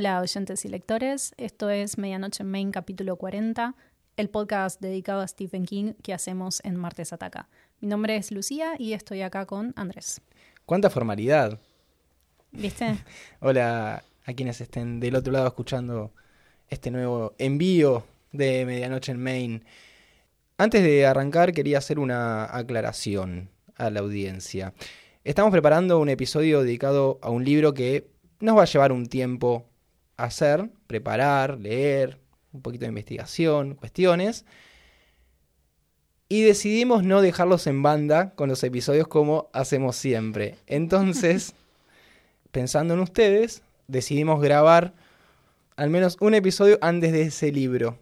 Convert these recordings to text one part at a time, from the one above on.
Hola oyentes y lectores, esto es Medianoche en Main capítulo 40, el podcast dedicado a Stephen King que hacemos en Martes Ataca. Mi nombre es Lucía y estoy acá con Andrés. ¿Cuánta formalidad? ¿Viste? Hola a quienes estén del otro lado escuchando este nuevo envío de Medianoche en Main. Antes de arrancar quería hacer una aclaración a la audiencia. Estamos preparando un episodio dedicado a un libro que nos va a llevar un tiempo hacer, preparar, leer, un poquito de investigación, cuestiones. Y decidimos no dejarlos en banda con los episodios como hacemos siempre. Entonces, pensando en ustedes, decidimos grabar al menos un episodio antes de ese libro.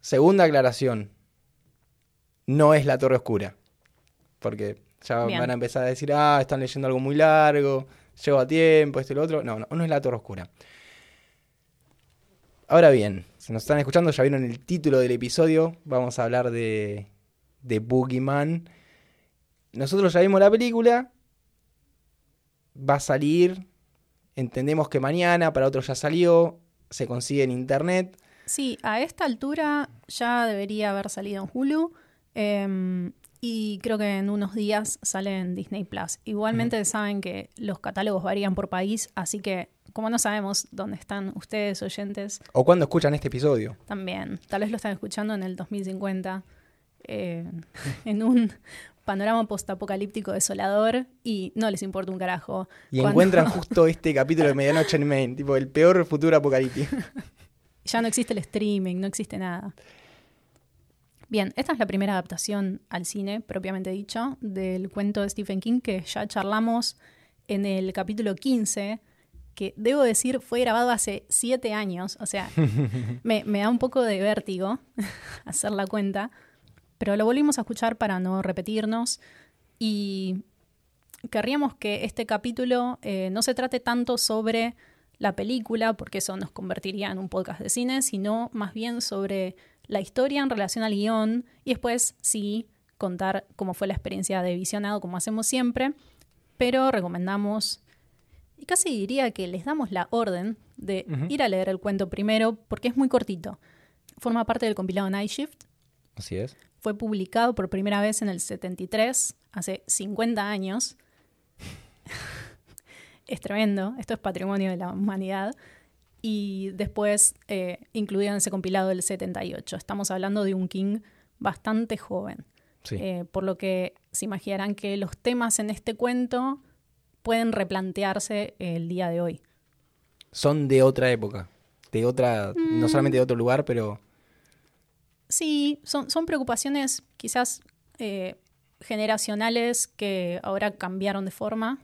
Segunda aclaración, no es La Torre Oscura. Porque ya Bien. van a empezar a decir, ah, están leyendo algo muy largo, llevo a tiempo, esto y lo otro. No, no, no es La Torre Oscura. Ahora bien, si nos están escuchando, ya vieron el título del episodio. Vamos a hablar de, de Boogeyman. Nosotros ya vimos la película. Va a salir. Entendemos que mañana, para otros ya salió. Se consigue en internet. Sí, a esta altura ya debería haber salido en Hulu em, y creo que en unos días sale en Disney Plus. Igualmente saben que los catálogos varían por país, así que como no sabemos dónde están ustedes oyentes, O cuando escuchan este episodio. también tal vez lo están escuchando en el 2050 eh, en un panorama postapocalíptico desolador y no les importa un carajo. Y Cuando encuentran justo este capítulo de Medianoche en Main. Tipo, el peor futuro apocalíptico. Ya no existe el streaming, no existe nada. Bien, esta es la primera adaptación al cine, propiamente dicho, del cuento de Stephen King que ya charlamos en el capítulo 15, que debo decir fue grabado hace siete años, o sea, me, me da un poco de vértigo hacer la cuenta, pero lo volvimos a escuchar para no repetirnos y querríamos que este capítulo eh, no se trate tanto sobre la película, porque eso nos convertiría en un podcast de cine, sino más bien sobre la historia en relación al guion y después sí contar cómo fue la experiencia de visionado, como hacemos siempre, pero recomendamos, y casi diría que les damos la orden de ir a leer el cuento primero, porque es muy cortito. Forma parte del compilado Night Shift, Así es. fue publicado por primera vez en el 73, hace 50 años. es tremendo, esto es patrimonio de la humanidad. Y después eh, incluido en ese compilado del 78. Estamos hablando de un King bastante joven. Sí. Eh, por lo que se imaginarán que los temas en este cuento pueden replantearse el día de hoy. Son de otra época. De otra, Mm. no solamente de otro lugar, pero Sí, son, son preocupaciones quizás eh, generacionales que ahora cambiaron de forma,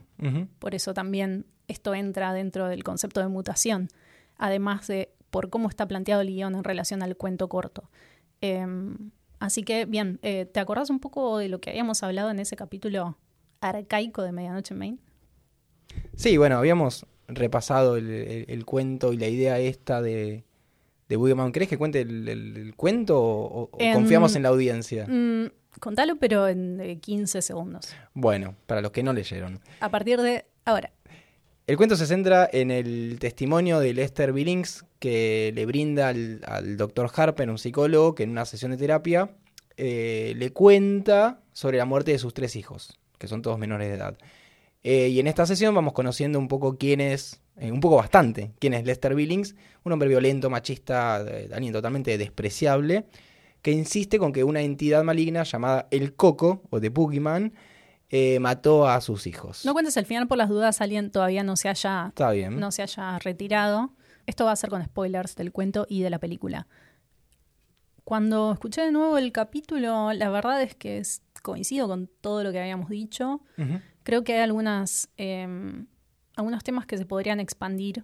por eso también esto entra dentro del concepto de mutación, además de por cómo está planteado el guion en relación al cuento corto. Em, así que, bien, eh, ¿te acordás un poco de lo que habíamos hablado en ese capítulo arcaico de Medianoche en Maine? Sí, bueno, habíamos repasado el, el- el cuento y la idea esta de, de Boogeyman. ¿Crees que cuente el, cuento o, o En- confiamos en la audiencia? Mm, contalo, pero en eh, 15 segundos. Bueno, para los que no leyeron. A partir de ahora. El cuento se centra en el testimonio de Lester Billings que le brinda al, al doctor Harper, un psicólogo, que en una sesión de terapia eh, le cuenta sobre la muerte de sus tres hijos, que son todos menores de edad. Eh, y en esta sesión vamos conociendo un poco quién es, eh, un poco bastante, quién es Lester Billings, un hombre violento, machista, eh, alguien totalmente despreciable, que insiste con que una entidad maligna llamada el Coco, o The Boogeyman, eh, mató a sus hijos. No cuentes el final por las dudas, alguien todavía no se haya Está bien. no se haya retirado. Esto va a ser con spoilers del cuento y de la película. Cuando escuché de nuevo el capítulo, la verdad es que es- coincido con todo lo que habíamos dicho. Creo que hay algunas, eh, algunos temas que se podrían expandir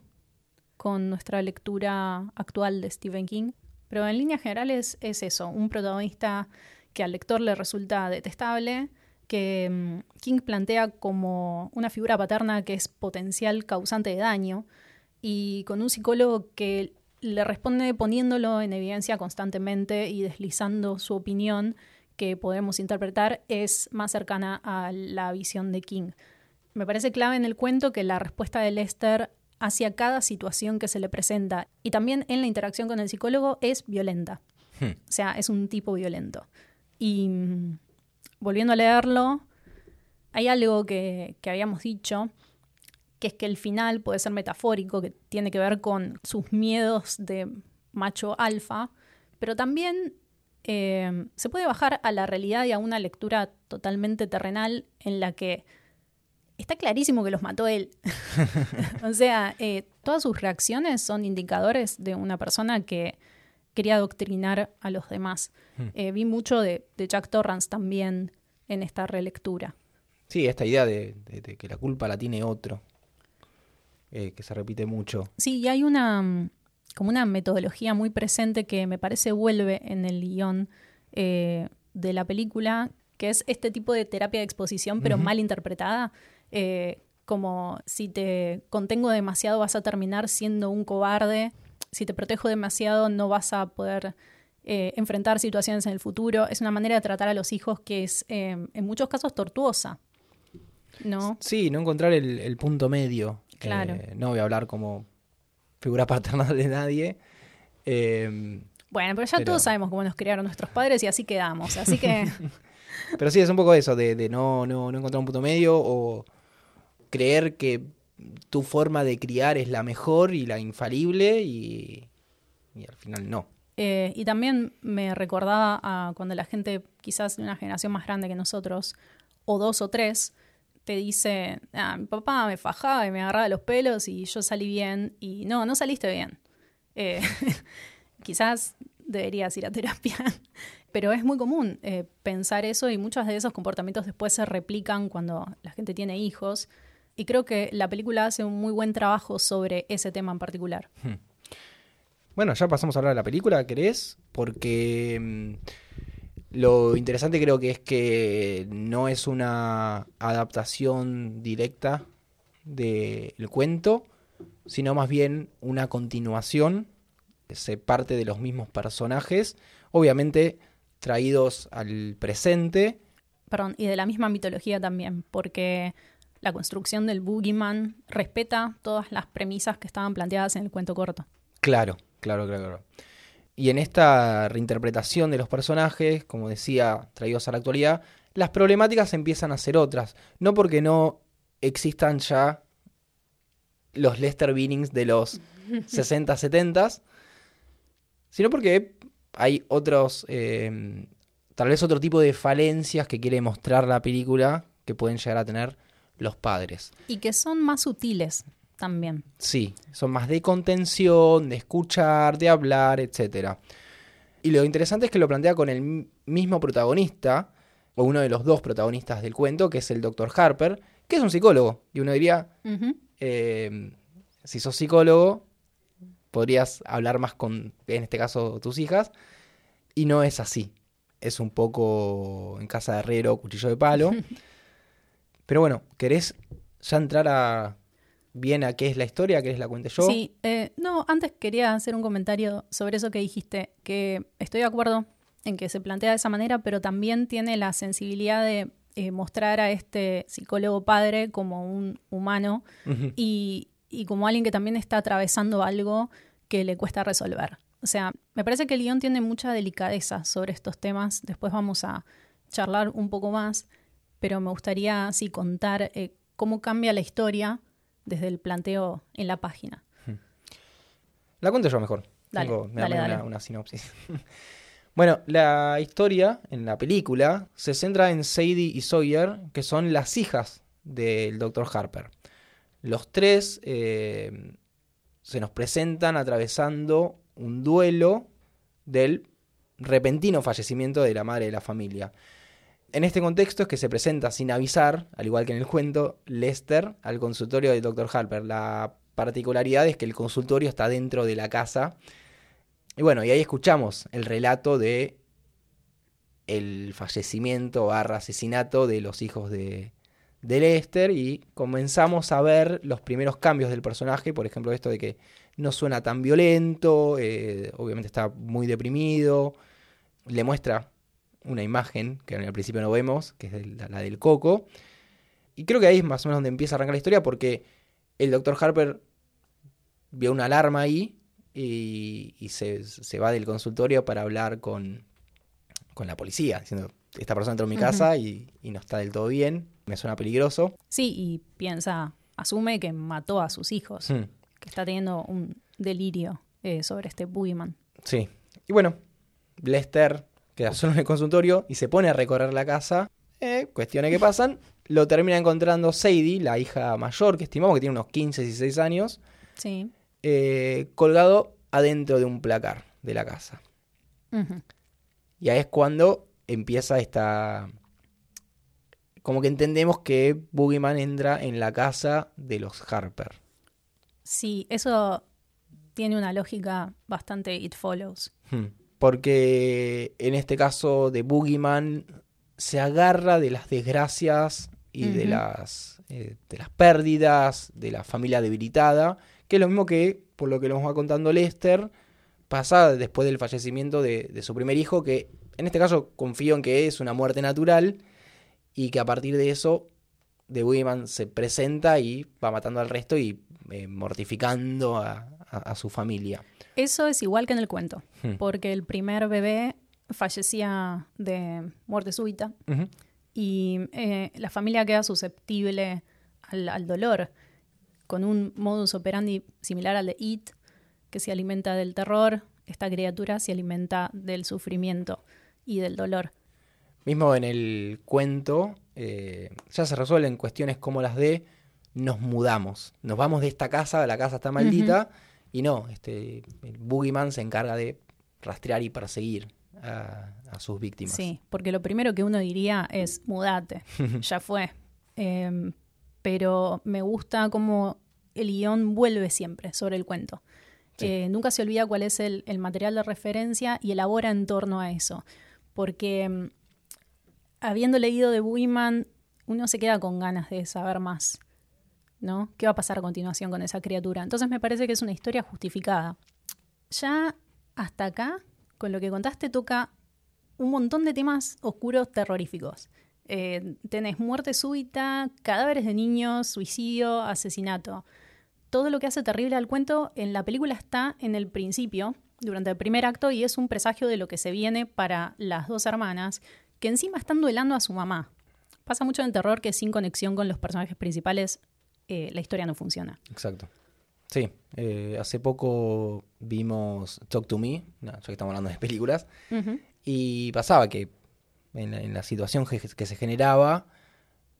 con nuestra lectura actual de Stephen King. Pero en líneas generales es eso, un protagonista que al lector le resulta detestable, que mm, King plantea como una figura paterna que es potencial causante de daño y con un psicólogo que le responde poniéndolo en evidencia constantemente y deslizando su opinión que podemos interpretar es más cercana a la visión de King. Me parece clave en el cuento que la respuesta de Lester hacia cada situación que se le presenta. Y también en la interacción con el psicólogo es violenta. Hmm. O sea, es un tipo violento. Y mm, volviendo a leerlo, hay algo que, que habíamos dicho, que es que el final puede ser metafórico, que tiene que ver con sus miedos de macho alfa, pero también eh, se puede bajar a la realidad y a una lectura totalmente terrenal en la que está clarísimo que los mató él. o sea, eh, todas sus reacciones son indicadores de una persona que quería adoctrinar a los demás. Hmm. Eh, vi mucho de, de Jack Torrance también en esta relectura. Sí, esta idea de, de- de que la culpa la tiene otro, eh, que se repite mucho. Sí, y hay una mm, como una metodología muy presente que me parece vuelve en el guion eh, de la película, que es este tipo de terapia de exposición, pero mal interpretada. eh, como si te contengo demasiado vas a terminar siendo un cobarde, si te protejo demasiado no vas a poder eh, enfrentar situaciones en el futuro. Es una manera de tratar a los hijos que es eh, en muchos casos tortuosa. ¿No? Sí, no encontrar el, el punto medio. Claro. No voy a hablar como figura paternal de nadie. Eh, Bueno, pero ya Pero- todos sabemos cómo nos criaron nuestros padres y así quedamos. Así que pero sí, es un poco eso, de, de no, no, no encontrar un punto medio o creer que tu forma de criar es la mejor y la infalible y, y al final no. Eh, y también me recordaba a cuando la gente, quizás de una generación más grande que nosotros, o dos o tres, te dice, ah, mi papá me fajaba y me agarraba los pelos y yo salí bien. Y no, no saliste bien. Eh, quizás deberías ir a terapia. Pero es muy común eh, pensar eso y muchos de esos comportamientos después se replican cuando la gente tiene hijos. Y creo que la película hace un muy buen trabajo sobre ese tema en particular. Bueno, ya pasamos a hablar de la película, ¿querés? Porque mm, lo interesante creo que es que no es una adaptación directa del cuento, sino más bien una continuación. Se parte de los mismos personajes, obviamente traídos al presente. perdón, y de la misma mitología también, porque la construcción del Boogeyman respeta todas las premisas que estaban planteadas en el cuento corto. Claro, claro, claro, claro. Y en esta reinterpretación de los personajes, como decía, traídos a la actualidad, las problemáticas empiezan a ser otras. No porque no existan ya los Lester Binnings de los 60, 70, sino porque hay otros, eh, tal vez otro tipo de falencias que quiere mostrar la película que pueden llegar a tener los padres. Y que son más sutiles también. Sí, son más de contención, de escuchar, de hablar, etcétera. Y lo interesante es que lo plantea con el mi- mismo protagonista, o uno de los dos protagonistas del cuento, que es el Dr. Harper, que es un psicólogo. Y uno diría, eh, si sos psicólogo, podrías hablar más con, en este caso, tus hijas. Y no es así. Es un poco en casa de herrero, cuchillo de palo. Pero bueno, ¿querés ya entrar a bien a qué es la historia? ¿Querés la cuente yo? Sí, eh, no, antes quería hacer un comentario sobre eso que dijiste, que estoy de acuerdo en que se plantea de esa manera, pero también tiene la sensibilidad de eh, mostrar a este psicólogo padre como un humano y, y como alguien que también está atravesando algo que le cuesta resolver. O sea, me parece que el guion tiene mucha delicadeza sobre estos temas. Después vamos a charlar un poco más, pero me gustaría sí contar eh, cómo cambia la historia desde el planteo en la página. La cuento yo mejor. Dale, Tengo- me dale, da dale. Una, una sinopsis. bueno, la historia en la película se centra en Sadie y Sawyer, que son las hijas del Dr. Harper. Los tres eh, se nos presentan atravesando un duelo del repentino fallecimiento de la madre de la familia. En este contexto es que se presenta sin avisar, al igual que en el cuento, Lester al consultorio del Dr. Harper. La particularidad es que el consultorio está dentro de la casa. Y bueno, y ahí escuchamos el relato de el fallecimiento barra asesinato de los hijos de, Lester y comenzamos a ver los primeros cambios del personaje, por ejemplo esto de que no suena tan violento, eh, obviamente está muy deprimido, le muestra una imagen que al principio no vemos, que es la del coco, y creo que ahí es más o menos donde empieza a arrancar la historia porque el Dr. Harper vio una alarma ahí y, y se, se va del consultorio para hablar con, con la policía, diciendo, esta persona entró en mi casa y, y no está del todo bien, me suena peligroso. Sí, y piensa, asume que mató a sus hijos, Hmm, que está teniendo un delirio eh, sobre este boogeyman. Sí. Y bueno, Lester queda solo en el consultorio y se pone a recorrer la casa. Eh, cuestiones que pasan. Lo termina encontrando Sadie, la hija mayor, que estimamos que tiene unos 15, 16 años, Sí. eh, colgado adentro de un placar de la casa. Y ahí es cuando empieza esta... Como que entendemos que Boogeyman entra en la casa de los Harper. Sí, eso tiene una lógica bastante it follows. Hmm. Porque en este caso de Boogeyman se agarra de las desgracias y de, las, eh, de las pérdidas de la familia debilitada, que es lo mismo que, por lo que nos va contando Lester, pasa después del fallecimiento de, de su primer hijo, que en este caso confío en que es una muerte natural y que a partir de eso de Boogeyman se presenta y va matando al resto y eh, mortificando a- a- a su familia. Eso es igual que en el cuento, Hmm. porque el primer bebé fallecía de muerte súbita y eh, la familia queda susceptible al, al dolor, con un modus operandi similar al de It, que se alimenta del terror, esta criatura se alimenta del sufrimiento y del dolor. Mismo en el cuento, eh, ya se resuelven cuestiones como las de nos mudamos, nos vamos de esta casa, la casa está maldita, y no, este, el Boogeyman se encarga de rastrear y perseguir a, a sus víctimas. Sí, porque lo primero que uno diría es mudate, ya fue. Em, pero me gusta cómo el guion vuelve siempre sobre el cuento. Sí. Eh, nunca se olvida cuál es el, el material de referencia y elabora en torno a eso. Porque em, habiendo leído de Boogeyman, uno se queda con ganas de saber más. ¿No? ¿Qué va a pasar a continuación con esa criatura? Entonces me parece que es una historia justificada. Ya hasta acá, con lo que contaste, toca un montón de temas oscuros terroríficos. Eh, tenés muerte súbita, cadáveres de niños, suicidio, asesinato. Todo lo que hace terrible al cuento en la película está en el principio, durante el primer acto, y es un presagio de lo que se viene para las dos hermanas, que encima están duelando a su mamá. Pasa mucho en terror que sin conexión con los personajes principales eh, la historia no funciona. Exacto. Sí, eh, hace poco vimos Talk to Me, no, ya que estamos hablando de películas, y pasaba que en la, en la situación que, que se generaba,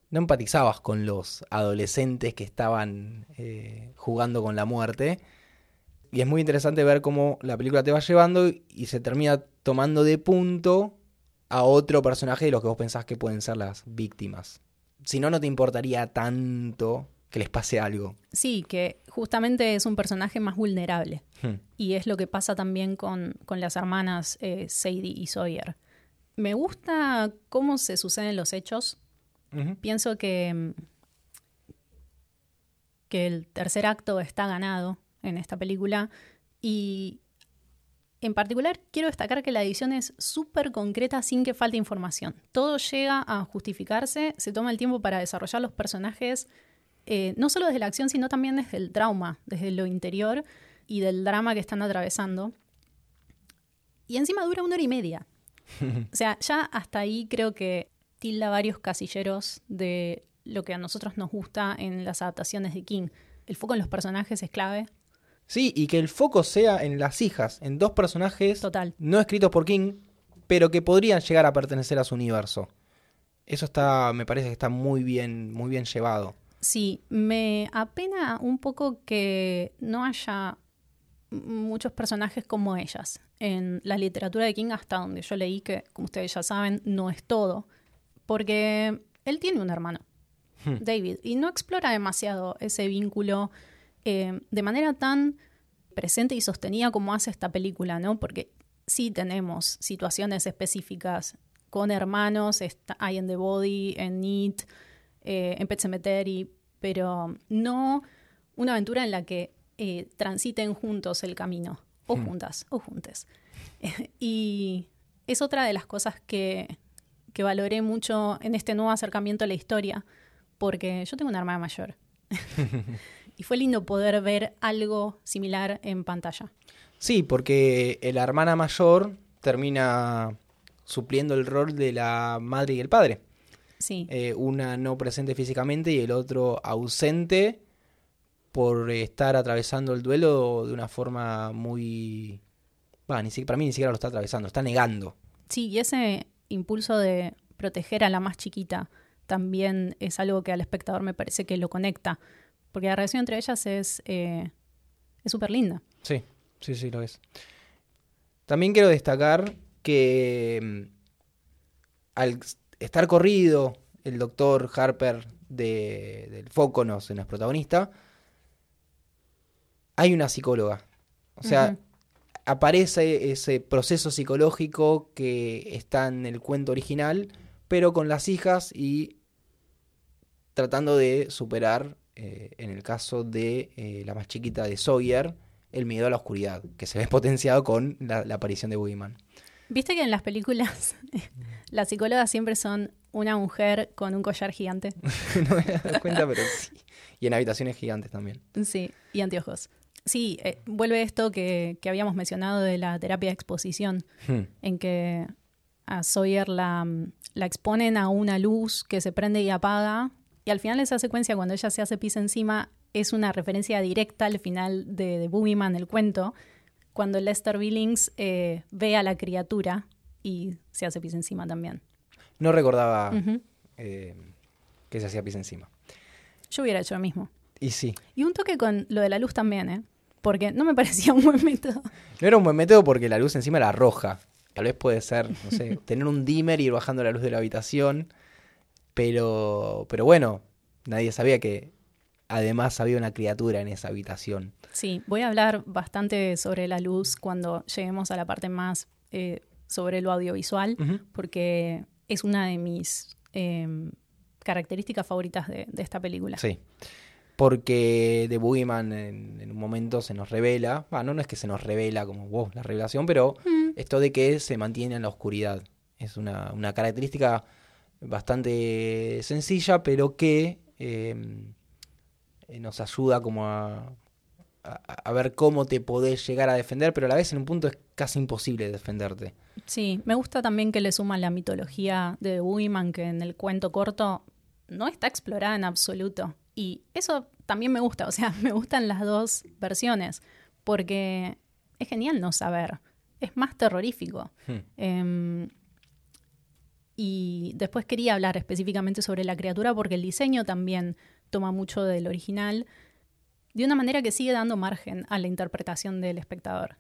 no empatizabas con los adolescentes que estaban eh, jugando con la muerte. Y es muy interesante ver cómo la película te va llevando y se termina tomando de punto a otro personaje de los que vos pensás que pueden ser las víctimas. Si no, no te importaría tanto que les pase algo. Sí, que justamente es un personaje más vulnerable. Hmm. Y es lo que pasa también con, con las hermanas eh, Sadie y Sawyer. Me gusta cómo se suceden los hechos. Pienso que, mm, que el tercer acto está ganado en esta película. Y en particular quiero destacar que la edición es súper concreta sin que falte información. Todo llega a justificarse, se toma el tiempo para desarrollar los personajes, eh, no solo desde la acción, sino también desde el trauma, desde lo interior y del drama que están atravesando. Y encima dura una hora y media. O sea, ya hasta ahí creo que tilda varios casilleros de lo que a nosotros nos gusta en las adaptaciones de King. El foco en los personajes es clave, Sí, y que el foco sea en las hijas, en dos personajes total. no escritos por King, pero que podrían llegar a pertenecer a su universo. Eso está, me parece que está muy bien, muy bien llevado. Sí, me apena un poco que no haya muchos personajes como ellas. En la literatura de King, hasta donde yo leí, que como ustedes ya saben, no es todo, porque él tiene un hermano, Hmm. David, y no explora demasiado ese vínculo eh, de manera tan presente y sostenida como hace esta película, ¿no? Porque sí tenemos situaciones específicas con hermanos, está, hay en The Body, en Need, eh, en Pet Cemetery, pero no una aventura en la que eh, transiten juntos el camino, o Hmm. juntas, o juntes. y es otra de las cosas que, que valoré mucho en este nuevo acercamiento a la historia, porque yo tengo una hermana mayor. y fue lindo poder ver algo similar en pantalla. Sí, porque la hermana mayor termina supliendo el rol de la madre y el padre. Sí. Eh, una no presente físicamente y el otro ausente por estar atravesando el duelo de una forma muy... Bah, ni si- para mí ni siquiera lo está atravesando, está negando. Sí, y ese impulso de proteger a la más chiquita también es algo que al espectador me parece que lo conecta, porque la relación entre ellas es eh, es súper linda. Sí, sí, sí, lo es. También quiero destacar que mm, al estar corrido el doctor Harper de, del Fóconos en el protagonista, hay una psicóloga. O sea, aparece ese proceso psicológico que está en el cuento original, pero con las hijas y tratando de superar, eh, en el caso de eh, la más chiquita de Sawyer, el miedo a la oscuridad, que se ve potenciado con la, la aparición de Boogeyman. Viste que en las películas las psicólogas siempre son una mujer con un collar gigante. no me he dado cuenta, pero sí. Y en habitaciones gigantes también. Sí, y anteojos. Sí, eh, vuelve esto que, que habíamos mencionado de la terapia de exposición, Hmm. en que a Sawyer la, la exponen a una luz que se prende y apaga, y al final esa secuencia, cuando ella se hace pis encima, es una referencia directa al final de, de Boogeyman, el cuento, cuando Lester Billings eh, ve a la criatura y se hace pis encima también. No recordaba eh, que se hacía pis encima. Yo hubiera hecho lo mismo. Y sí. Y un toque con lo de la luz también, ¿eh? Porque no me parecía un buen método. No era un buen método porque la luz encima era roja. Tal vez puede ser, no sé, tener un dimmer y ir bajando la luz de la habitación. Pero, pero bueno, nadie sabía que además había una criatura en esa habitación. Sí, voy a hablar bastante sobre la luz cuando lleguemos a la parte más eh, sobre lo audiovisual, porque es una de mis eh, características favoritas de, de esta película. Sí. Porque de Boogeyman en, en un momento se nos revela, bueno, no es que se nos revela como wow, la revelación, pero Mm, esto de que se mantiene en la oscuridad. Es una, una característica bastante sencilla, pero que eh, eh, nos ayuda como a, a, a ver cómo te podés llegar a defender, pero a la vez en un punto es casi imposible defenderte. Sí, me gusta también que le suman la mitología de Boogeyman, que en el cuento corto no está explorada en absoluto. Y eso también me gusta, o sea, me gustan las dos versiones, porque es genial no saber, es más terrorífico. Hmm. Em, y después quería hablar específicamente sobre la criatura porque el diseño también toma mucho del original de una manera que sigue dando margen a la interpretación del espectador.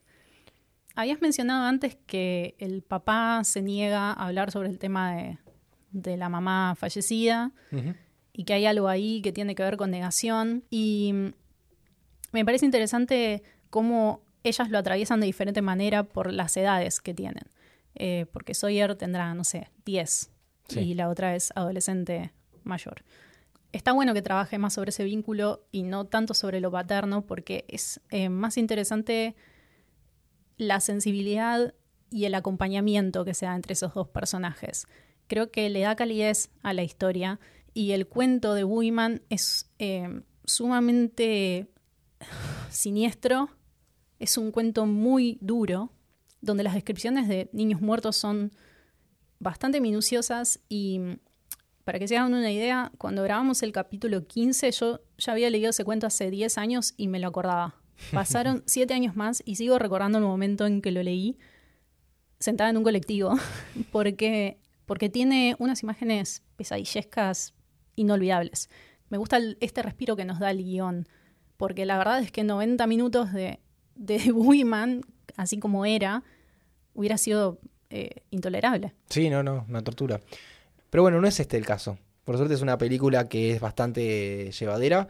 Habías mencionado antes que el papá se niega a hablar sobre el tema de, de la mamá fallecida y que hay algo ahí que tiene que ver con negación. Y me parece interesante cómo ellas lo atraviesan de diferente manera por las edades que tienen. Eh, porque Sawyer tendrá, no sé, 10 Sí. y la otra es adolescente mayor. Está bueno que trabaje más sobre ese vínculo y no tanto sobre lo paterno porque es eh, más interesante la sensibilidad y el acompañamiento que se da entre esos dos personajes. Creo que le da calidez a la historia y el cuento de Boogeyman es eh, sumamente siniestro, es un cuento muy duro, donde las descripciones de niños muertos son bastante minuciosas y para que se hagan una idea, cuando grabamos el capítulo 15 yo ya había leído ese cuento hace 10 años y me lo acordaba. Pasaron 7 años más y sigo recordando el momento en que lo leí sentada en un colectivo porque, porque tiene unas imágenes pesadillescas inolvidables. Me gusta el- este respiro que nos da el guion, porque la verdad es que 90 minutos de, de Boogeyman, así como era, hubiera sido eh, intolerable. Sí, no, no, una tortura. Pero bueno, no es este el caso. Por suerte es una película que es bastante llevadera.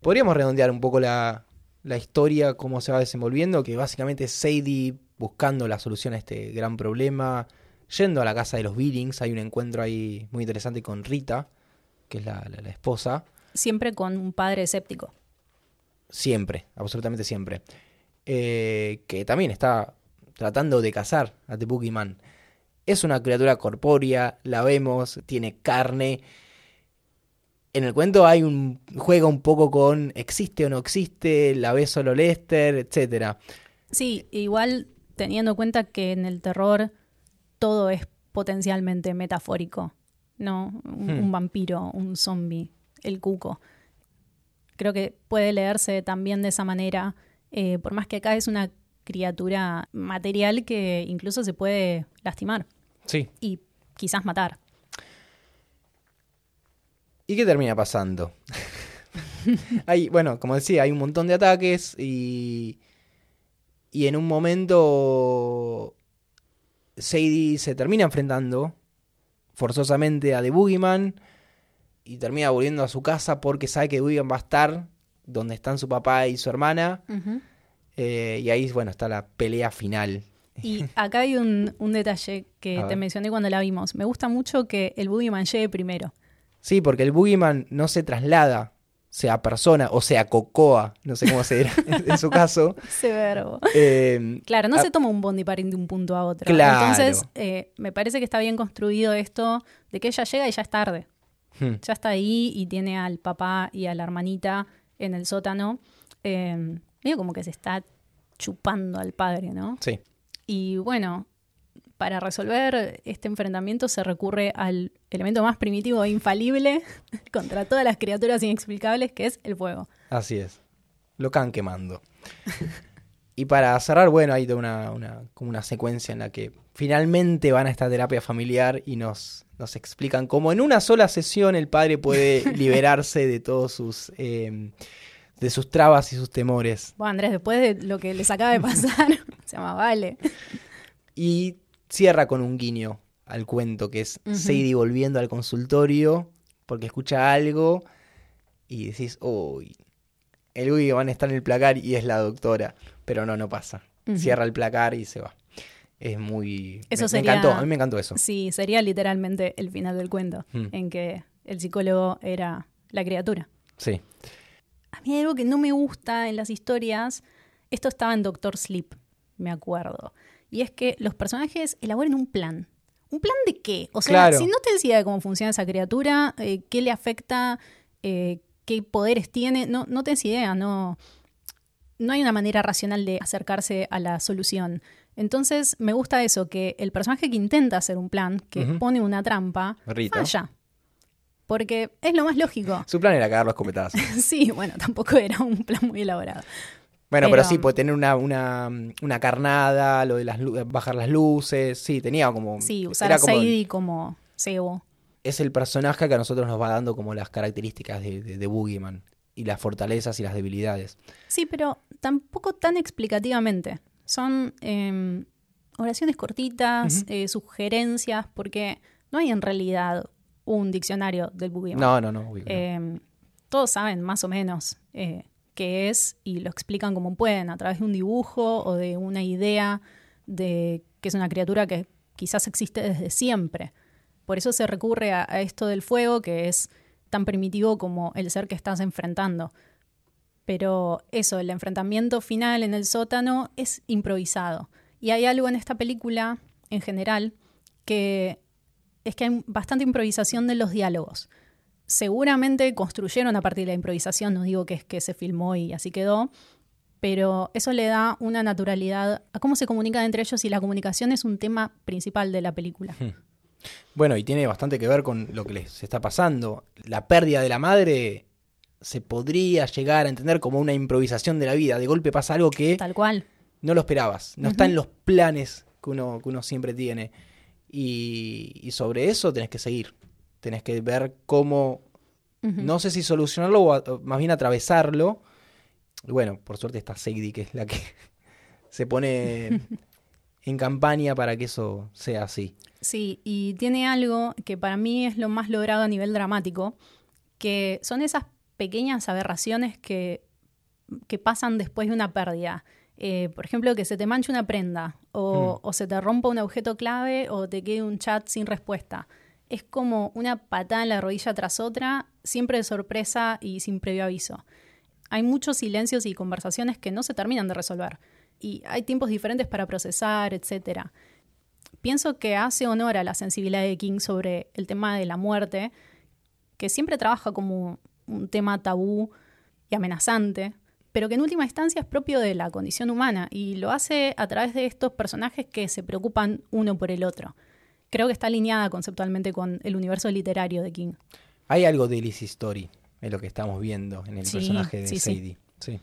Podríamos redondear un poco la, la historia, cómo se va desenvolviendo, que básicamente es Sadie buscando la solución a este gran problema, yendo a la casa de los Billings. Hay un encuentro ahí muy interesante con Rita, que es la, la- la esposa. Siempre con un padre escéptico. Siempre, absolutamente siempre. Eh, que también está tratando de cazar a The Boogeyman. Es una criatura corpórea, la vemos, tiene carne. en el cuento hay un juega un poco con existe o no existe, la ve solo Lester, etcétera. Sí, igual teniendo en cuenta que en el terror todo es potencialmente metafórico, ¿no? Un, Hmm. un vampiro, un zombie, el cuco. Creo que puede leerse también de esa manera, eh, por más que acá es una criatura material que incluso se puede lastimar Sí. y quizás matar. ¿Y qué termina pasando? hay, bueno, como decía, hay un montón de ataques y. Y en un momento. Sadie se termina enfrentando forzosamente a The Boogeyman. Y termina volviendo a su casa porque sabe que Boogeyman va a estar donde están su papá y su hermana. Eh, y ahí, bueno, está la pelea final. Y acá hay un, un detalle que te mencioné cuando la vimos. Me gusta mucho que el Boogeyman llegue primero. Sí, porque el Boogeyman no se traslada, sea persona o sea cocoa, no sé cómo se dirá en su caso. Ese verbo. Eh, Claro, no se toma un bondi para ir de un punto a otro. Claro. Entonces, eh, me parece que está bien construido esto de que ella llega y ya es tarde. hmm, Ya está ahí y tiene al papá y a la hermanita en el sótano. Eh, medio como que se está chupando al padre, ¿no? sí, Y bueno, para resolver este enfrentamiento se recurre al elemento más primitivo e infalible contra todas las criaturas inexplicables, que es el fuego. así es. Lo can quemando. Y para cerrar, bueno, hay una, una- como una secuencia en la que finalmente van a esta terapia familiar y nos, nos explican cómo en una sola sesión el padre puede liberarse de todos sus, eh, de sus trabas y sus temores. Bueno, Andrés, después de lo que les acaba de pasar, se llama Vale. Y cierra con un guiño al cuento, que es Ujú. Sadie volviendo al consultorio porque escucha algo y decís, uy, el uy van a estar en el placar y es la doctora. Pero no, no pasa. Cierra el placar y se va. Es muy... Eso me, me sería- encantó, a mí me encantó eso. Sí, sería literalmente el final del cuento, Mm. en que el psicólogo era la criatura. Sí. A mí hay algo que no me gusta en las historias. Esto estaba en Doctor Sleep, me acuerdo. Y es que los personajes elaboren un plan. ¿Un plan de qué? O sea, Claro. si no tienes idea de cómo funciona esa criatura, eh, qué le afecta, eh, qué poderes tiene, no, no tienes idea, no, no hay una manera racional de acercarse a la solución. Entonces, me gusta eso, que el personaje que intenta hacer un plan, que pone una trampa, Rita. falla. Porque es lo más lógico. Su plan era cagar los escopetazos. Sí, bueno, tampoco era un plan muy elaborado. Bueno, pero, Pero- sí, puede tener una, una, una carnada, lo de las bajar las luces. Sí, tenía como... Sí, usar era a como- Sadie como cebo. es el personaje que a nosotros nos va dando como las características de, de, de Boogeyman y las fortalezas y las debilidades. Sí, pero tampoco tan explicativamente. Son eh, oraciones cortitas, eh, sugerencias, porque no hay en realidad un diccionario del Boogeyman. No, no, no. Boogeyman. Eh, todos saben más o menos qué es y lo explican como pueden, a través de un dibujo o de una idea de que es una criatura que quizás existe desde siempre. Por eso se recurre a esto del fuego, que es tan primitivo como el ser que estás enfrentando. Pero eso, el enfrentamiento final en el sótano es improvisado. Y hay algo en esta película, en general, que es que hay bastante improvisación de los diálogos seguramente construyeron a partir de la improvisación, no digo que es que se filmó y así quedó, pero eso le da una naturalidad a cómo se comunican entre ellos y la comunicación es un tema principal de la película. Bueno, y tiene bastante que ver con lo que les está pasando. La pérdida de la madre se podría llegar a entender como una improvisación de la vida. De golpe pasa algo que Tal cual. no lo esperabas. No está en los planes que uno, que uno siempre tiene. Y, y sobre eso tenés que seguir. Tenés que ver cómo, no sé si solucionarlo o, a- o más bien atravesarlo. Y bueno, por suerte está Sadie, que es la que se pone en campaña para que eso sea así. Sí, y tiene algo que para mí es lo más logrado a nivel dramático, que son esas pequeñas aberraciones que, que pasan después de una pérdida. Eh, por ejemplo, que se te manche una prenda, o, o se te rompa un objeto clave, o te quede un chat sin respuesta. Es como una patada en la rodilla tras otra, siempre de sorpresa y sin previo aviso. Hay muchos silencios y conversaciones que no se terminan de resolver. Y hay tiempos diferentes para procesar, etcétera pienso que hace honor a la sensibilidad de King sobre el tema de la muerte, que siempre trabaja como un tema tabú y amenazante, pero que en última instancia es propio de la condición humana y lo hace a través de estos personajes que se preocupan uno por el otro. Creo que está alineada conceptualmente con el universo literario de King. Hay algo de Liz Story en lo que estamos viendo en el Sí, personaje de sí. Sadie. Sí.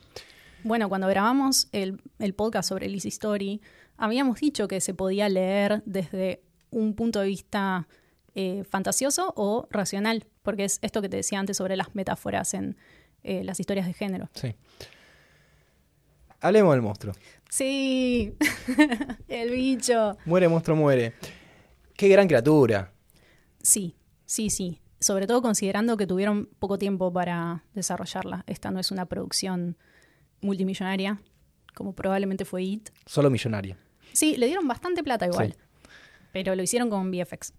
Bueno, cuando grabamos el, el podcast sobre Lizzie Story, habíamos dicho que se podía leer desde un punto de vista eh, fantasioso o racional, porque es esto que te decía antes sobre las metáforas en eh, las historias de género. sí. Hablemos del monstruo. Sí, el bicho. Muere, monstruo, muere. Qué gran criatura. Sí, sí, sí. Sobre todo considerando que tuvieron poco tiempo para desarrollarla. Esta no es una producción multimillonaria, como probablemente fue It. Solo millonario. Sí, le dieron bastante plata igual, Sí. pero lo hicieron con VFX.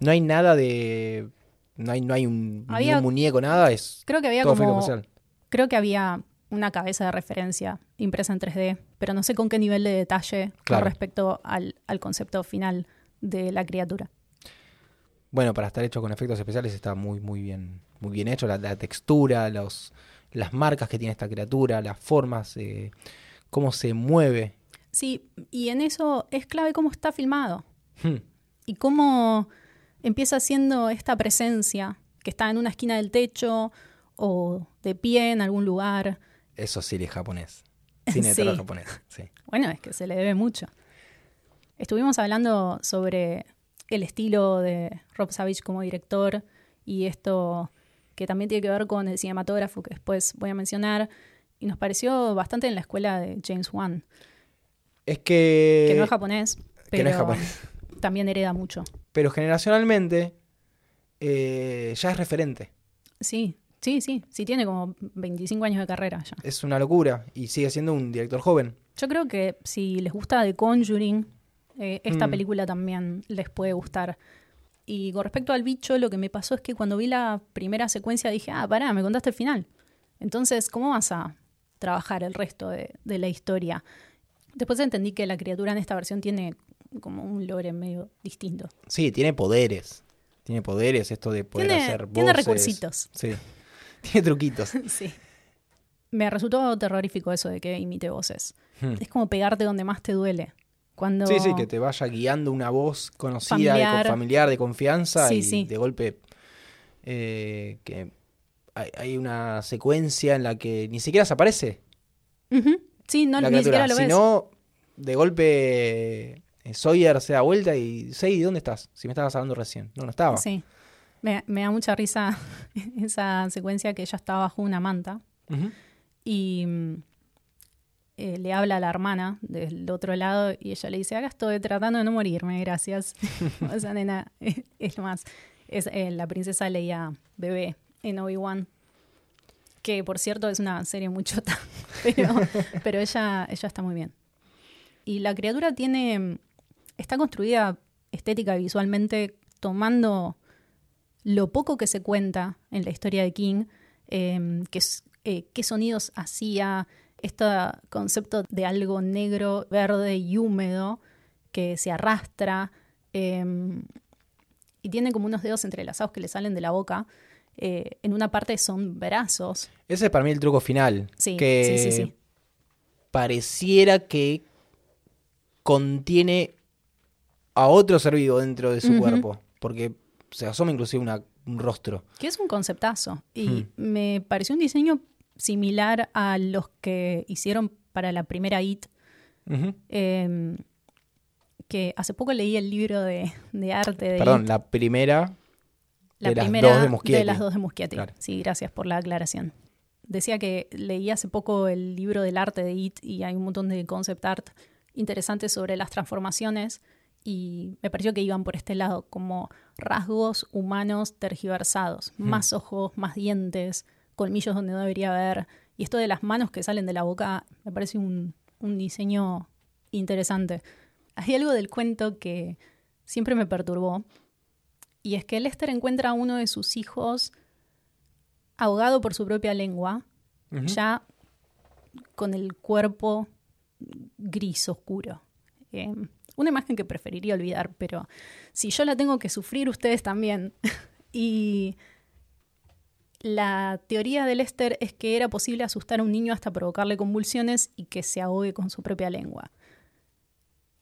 No hay nada de. No hay, no hay un, ni Había- un muñeco, nada. Es Creo que había todo como creo que había una cabeza de referencia impresa en 3D, pero no sé con qué nivel de detalle Claro. con respecto al, al concepto final de la criatura. Bueno, para estar hecho con efectos especiales está muy, muy bien, muy bien hecho. La, la textura, los, las marcas que tiene esta criatura, las formas, eh, cómo se mueve. Sí, y en eso es clave cómo está filmado Hmm. y cómo empieza siendo esta presencia que está en una esquina del techo o de pie en algún lugar. Eso sí es japonés. Cine de terror Sí. japonés. Sí. Bueno, es que se le debe mucho. Estuvimos hablando sobre el estilo de Rob Savage como director y esto que también tiene que ver con el cinematógrafo que después voy a mencionar y nos pareció bastante en la escuela de James Wan, Es que. que no es japonés, que pero no es japonés. también hereda mucho. Pero generacionalmente eh, ya es referente. Sí, sí, sí, sí tiene como 25 años de carrera ya. Es una locura. Y sigue siendo un director joven. Yo creo que si les gusta The Conjuring, eh, esta Mm. película también les puede gustar. Y con respecto al bicho, lo que me pasó es que cuando vi la primera secuencia dije, ah, pará, me contaste el final. Entonces, ¿cómo vas a trabajar el resto de, de la historia? Después entendí que la criatura en esta versión tiene como un lore medio distinto. Sí, tiene poderes. Tiene poderes, esto de poder Tiene, hacer tiene voces. recursitos. Sí. Tiene truquitos. sí. Me resultó terrorífico eso de que imite voces. Hmm. Es como pegarte donde más te duele. Cuando... Sí, sí, que te vaya guiando una voz conocida, de Familiar. con- familiar, de confianza, Sí, y sí. de golpe eh, que hay, hay una secuencia en la que ni siquiera se aparece Ujú. Sí, no, la ni siquiera lo ves. sino de golpe eh, Sawyer se da vuelta y Sadie, ¿dónde estás? Si me estabas hablando recién. No, no estaba. Sí. Me, me da mucha risa esa secuencia que ella está bajo una manta y mm, eh, le habla a la hermana del otro lado y ella le dice, acá estoy tratando de no morirme, gracias. o sea, nena, es, es lo más. Es, eh, la princesa leía bebé en Obi-Wan, que por cierto es una serie muy chota, pero, pero ella, ella está muy bien. Y la criatura tiene, mm, está construida estética y visualmente tomando lo poco que se cuenta en la historia de King, eh, que es- eh, qué sonidos hacía, este concepto de algo negro, verde y húmedo que se arrastra eh, y tiene como unos dedos entrelazados que le salen de la boca. Eh, en una parte son brazos. Ese es para mí el truco final. Sí, que sí, sí, sí. pareciera que contiene a otro ser vivo dentro de su cuerpo. Porque se asoma inclusive una- un rostro. Que es un conceptazo. Y Hmm. me pareció un diseño similar a los que hicieron para la primera IT. Eh, que hace poco leí el libro de, de arte de Perdón, It. la primera La de las primera dos de las dos de. Claro. Sí, gracias por la aclaración. Decía que leí hace poco el libro del arte de It y hay un montón de concept art interesantes sobre las transformaciones y me pareció que iban por este lado, como rasgos humanos tergiversados, Hmm. más ojos, más dientes, colmillos donde no debería haber. Y esto de las manos que salen de la boca me parece un, un diseño interesante. Hay algo del cuento que siempre me perturbó y es que Lester encuentra a uno de sus hijos ahogado por su propia lengua, ya con el cuerpo gris oscuro. Eh, una imagen que preferiría olvidar, pero si yo la tengo que sufrir, ustedes también. Y la teoría de Lester es que era posible asustar a un niño hasta provocarle convulsiones y que se ahogue con su propia lengua.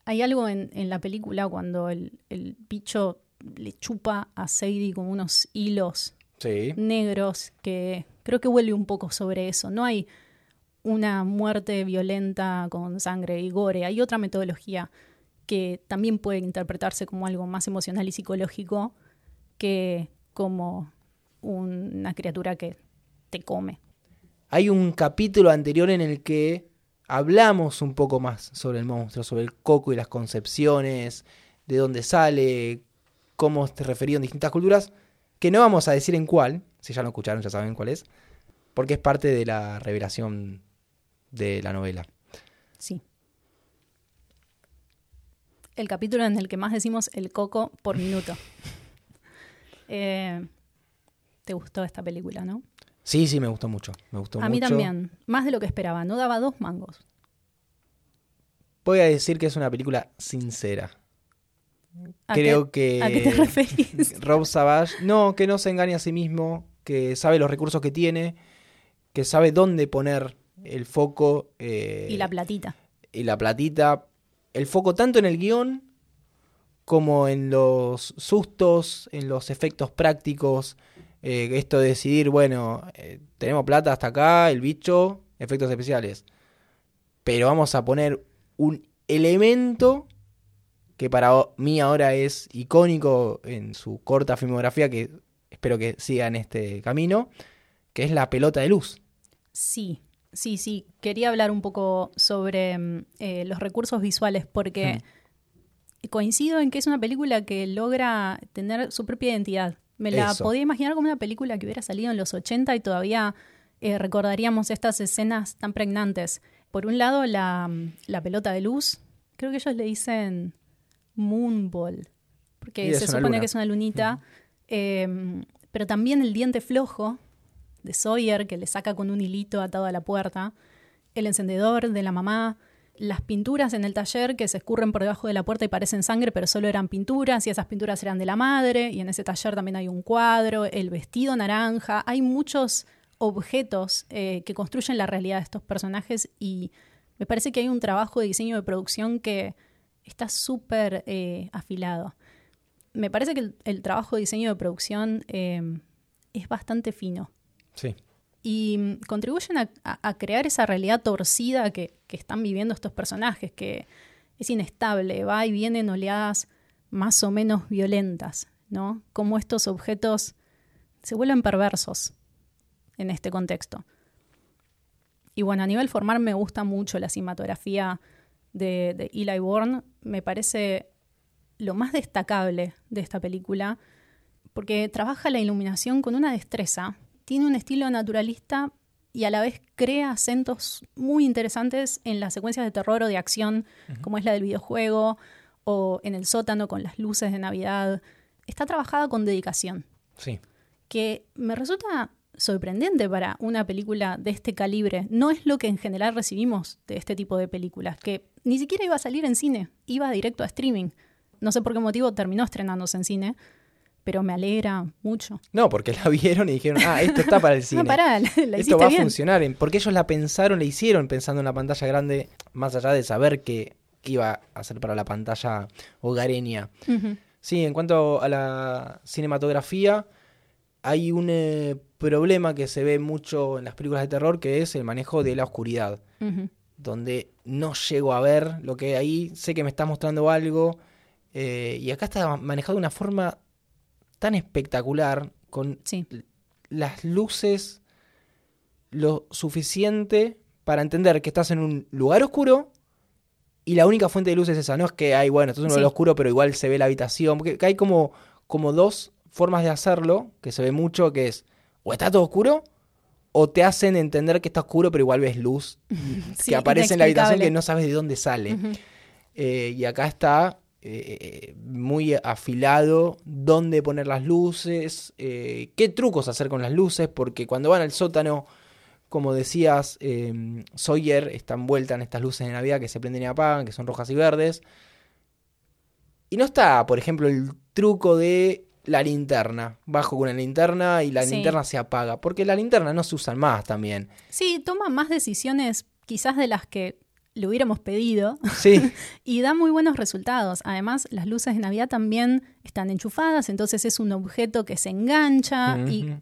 Hay algo en, la película cuando el, bicho le chupa a Sadie como unos hilos negros que creo que huele un poco sobre eso. No hay una muerte violenta con sangre y gore, hay otra metodología que también puede interpretarse como algo más emocional y psicológico que como una criatura que te come. Hay un capítulo anterior en el que hablamos un poco más sobre el monstruo, sobre el coco y las concepciones, de dónde sale, cómo se referido en distintas culturas, que no vamos a decir en cuál, si ya lo escucharon ya saben cuál es, porque es parte de la revelación de la novela. Sí. El capítulo en el que más decimos el coco por minuto. eh, te gustó esta película, ¿no? Sí, sí, me gustó mucho. Me gustó a mí también, más de lo que esperaba. No daba dos mangos. Voy a decir que es una película sincera. Creo que. ¿A qué te referís? Rob Savage, no, que no se engaña a sí mismo, que sabe los recursos que tiene, que sabe dónde poner el foco. Eh, y la platita. Y la platita. El foco tanto en el guion como en los sustos, en los efectos prácticos, eh, esto de decidir, bueno, eh, tenemos plata hasta acá, el bicho, efectos especiales. Pero vamos a poner un elemento que para mí ahora es icónico en su corta filmografía, que espero que siga en este camino, que es la pelota de luz. Sí, sí, sí. Quería hablar un poco sobre mm, eh, los recursos visuales, porque coincido en que es una película que logra tener su propia identidad. Me la podía imaginar como una película que hubiera salido en los 80 y todavía eh, recordaríamos estas escenas tan pregnantes. Por un lado, la, pelota de luz, creo que ellos le dicen Moonball, porque se supone que es una lunita, em, pero también el diente flojo de Sawyer, que le saca con un hilito atado a la puerta, el encendedor de la mamá, las pinturas en el taller que se escurren por debajo de la puerta y parecen sangre, pero solo eran pinturas, y esas pinturas eran de la madre, y en ese taller también hay un cuadro, el vestido naranja, hay muchos objetos eh, que construyen la realidad de estos personajes y me parece que hay un trabajo de diseño de producción que está súper eh, afilado. Me parece que el, trabajo de diseño de producción eh, es bastante fino. Sí y contribuyen a, crear esa realidad torcida que, están viviendo estos personajes, que es inestable, va y viene en oleadas más o menos violentas, ¿no? Como estos objetos se vuelven perversos en este contexto. Y bueno, a nivel formal me gusta mucho la cinematografía de, de Eli Bourne, me parece lo más destacable de esta película, porque trabaja la iluminación con una destreza tiene un estilo naturalista y a la vez crea acentos muy interesantes en las secuencias de terror o de acción, como es la del videojuego, o en el sótano con las luces de Navidad. Está trabajada con dedicación. Sí. Que me resulta sorprendente para una película de este calibre. No es lo que en general recibimos de este tipo de películas, que ni siquiera iba a salir en cine, iba directo a streaming. No sé por qué motivo terminó estrenándose en cine, pero me alegra mucho. No, porque la vieron y dijeron, ah, esto está para el cine. no, pará, la, esto va a funcionar. Porque ellos la pensaron, la hicieron pensando en la pantalla grande, más allá de saber que, iba a ser para la pantalla hogareña. Sí, en cuanto a la cinematografía, hay un eh, problema que se ve mucho en las películas de terror, que es el manejo de la oscuridad. Donde no llego a ver lo que hay ahí, sé que me está mostrando algo. Eh, y acá está manejado de una forma tan espectacular, con las luces lo suficiente para entender que estás en un lugar oscuro y la única fuente de luz es esa. No es que hay, bueno, esto es un lugar oscuro, pero igual se ve la habitación. Porque hay como, como dos formas de hacerlo, que se ve mucho, que es o está todo oscuro o te hacen entender que está oscuro, pero igual ves luz que aparece en la habitación que no sabes de dónde sale. Eh, y acá está eh, muy afilado dónde poner las luces, eh, qué trucos hacer con las luces, porque cuando van al sótano, como decías, eh, Sawyer está envuelta en estas luces de Navidad que se prenden y apagan, que son rojas y verdes. Y no está, por ejemplo, el truco de la linterna. Bajo con la linterna y la Sí. linterna se apaga. Porque la linterna no se usan más también. Sí, toma más decisiones quizás de las que le hubiéramos pedido Sí, y da muy buenos resultados. Además, las luces de Navidad también están enchufadas, entonces es un objeto que se engancha y,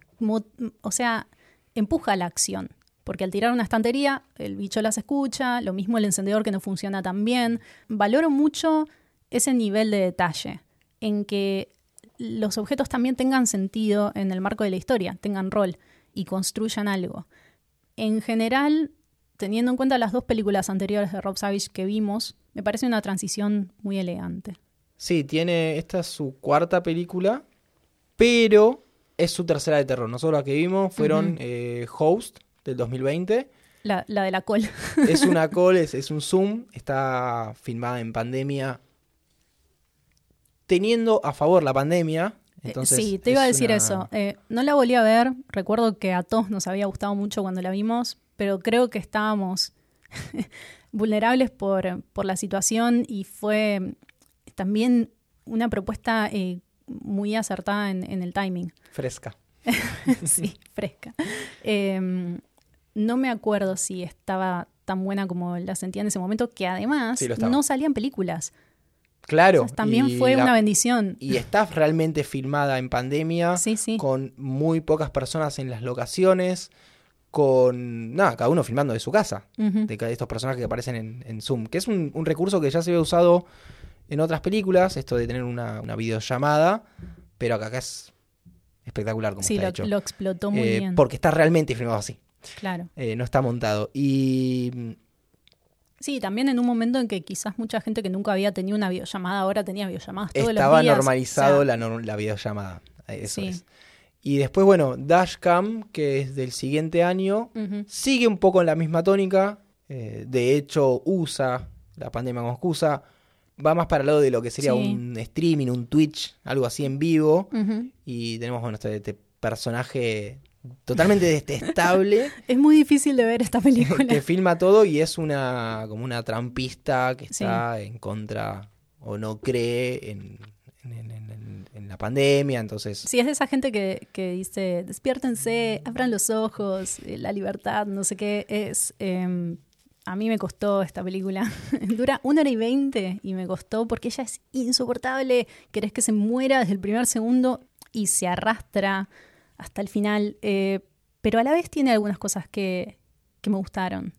o sea, empuja la acción. Porque al tirar una estantería, el bicho las escucha, lo mismo el encendedor que no funciona tan bien. Valoro mucho ese nivel de detalle, en que los objetos también tengan sentido en el marco de la historia, tengan rol y construyan algo. En general, teniendo en cuenta las dos películas anteriores de Rob Savage que vimos, me parece una transición muy elegante. sí, tiene. Esta es su cuarta película. Pero es su tercera de terror. Nosotros la que vimos fueron eh, Host del 2020. La, la de la col. Es una call, es, es un Zoom. Está filmada en pandemia. Teniendo a favor la pandemia. Entonces, sí, te iba a decir una- eso. Eh, no la volví a ver. Recuerdo que a todos nos había gustado mucho cuando la vimos, pero creo que estábamos vulnerables por, por la situación y fue también una propuesta eh, muy acertada en, en el timing. Fresca. sí, fresca. Eh, no me acuerdo si estaba tan buena como la sentía en ese momento, que además Sí, no salían películas. Claro. También y fue la- una bendición. Y está realmente filmada en pandemia. Sí, sí. Con muy pocas personas en las locaciones. Con. Nada, cada uno filmando de su casa. Ujú. de cada- estos personajes que aparecen en, en Zoom, que es un, un recurso que ya se había usado en otras películas, esto de tener una, una videollamada, pero acá, acá es espectacular como Sí, está lo, hecho. lo explotó muy Eh, bien. Porque está realmente filmado así, Claro. eh, no está montado. Y Sí, también en un momento en que quizás mucha gente que nunca había tenido una videollamada ahora tenía videollamadas todos estaba los días. normalizado O sea, la, la videollamada. Eso Sí. es. Y después, bueno, Dashcam, que es del siguiente año, sigue un poco en la misma tónica. eh, de hecho, usa la pandemia como excusa. Va más para el lado de lo que sería Sí. un streaming, un Twitch, algo así en vivo. Y tenemos bueno, este, este personaje totalmente detestable Es muy difícil de ver esta película. que filma todo y es una como una trampista que Sí. está en contra o no cree en, en- en- en- en la pandemia. Entonces, Sí, es de esa gente que, que dice, despiértense, abran los ojos, eh, la libertad, no sé qué. Es, eh, a mí me costó esta película. Dura una hora y veinte y me costó porque ella es insoportable. Querés que se muera desde el primer segundo y se arrastra hasta el final. eh, pero a la vez tiene algunas cosas que, que me gustaron.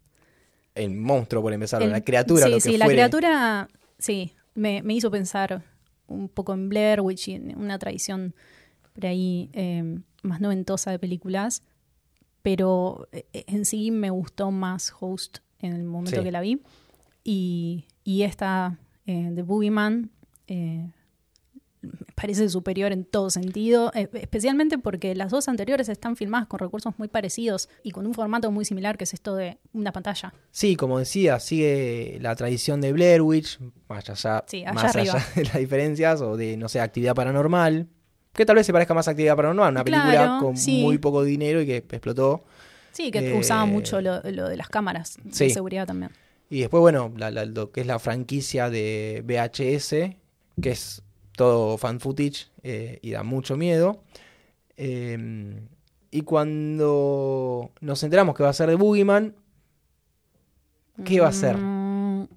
el monstruo por empezar, El- la criatura, sí, lo que sí, la criatura, sí, me, me hizo pensar un poco en Blair Witch una tradición por ahí eh, más noventosa de películas, pero eh, en sí me gustó más Host en el momento Sí. que la vi. Y, y esta eh, de Boogeyman eh, parece superior en todo sentido, eh, especialmente porque las dos anteriores están filmadas con recursos muy parecidos y con un formato muy similar, que es esto de una pantalla. Sí, como decía, sigue la tradición de Blair Witch, más allá, Sí, allá más arriba. allá de las diferencias, o de, no sé, actividad paranormal, que tal vez se parezca más a actividad paranormal, una película con sí. muy poco dinero y que explotó. Sí, que Eh, usaba mucho lo, lo de las cámaras sí. de seguridad también. Y después, bueno, la- la- lo que es la franquicia de VHS, que es todo fan footage eh, y da mucho miedo. Eh, y cuando nos enteramos que va a ser de Boogeyman, ¿qué va a ser? Mm,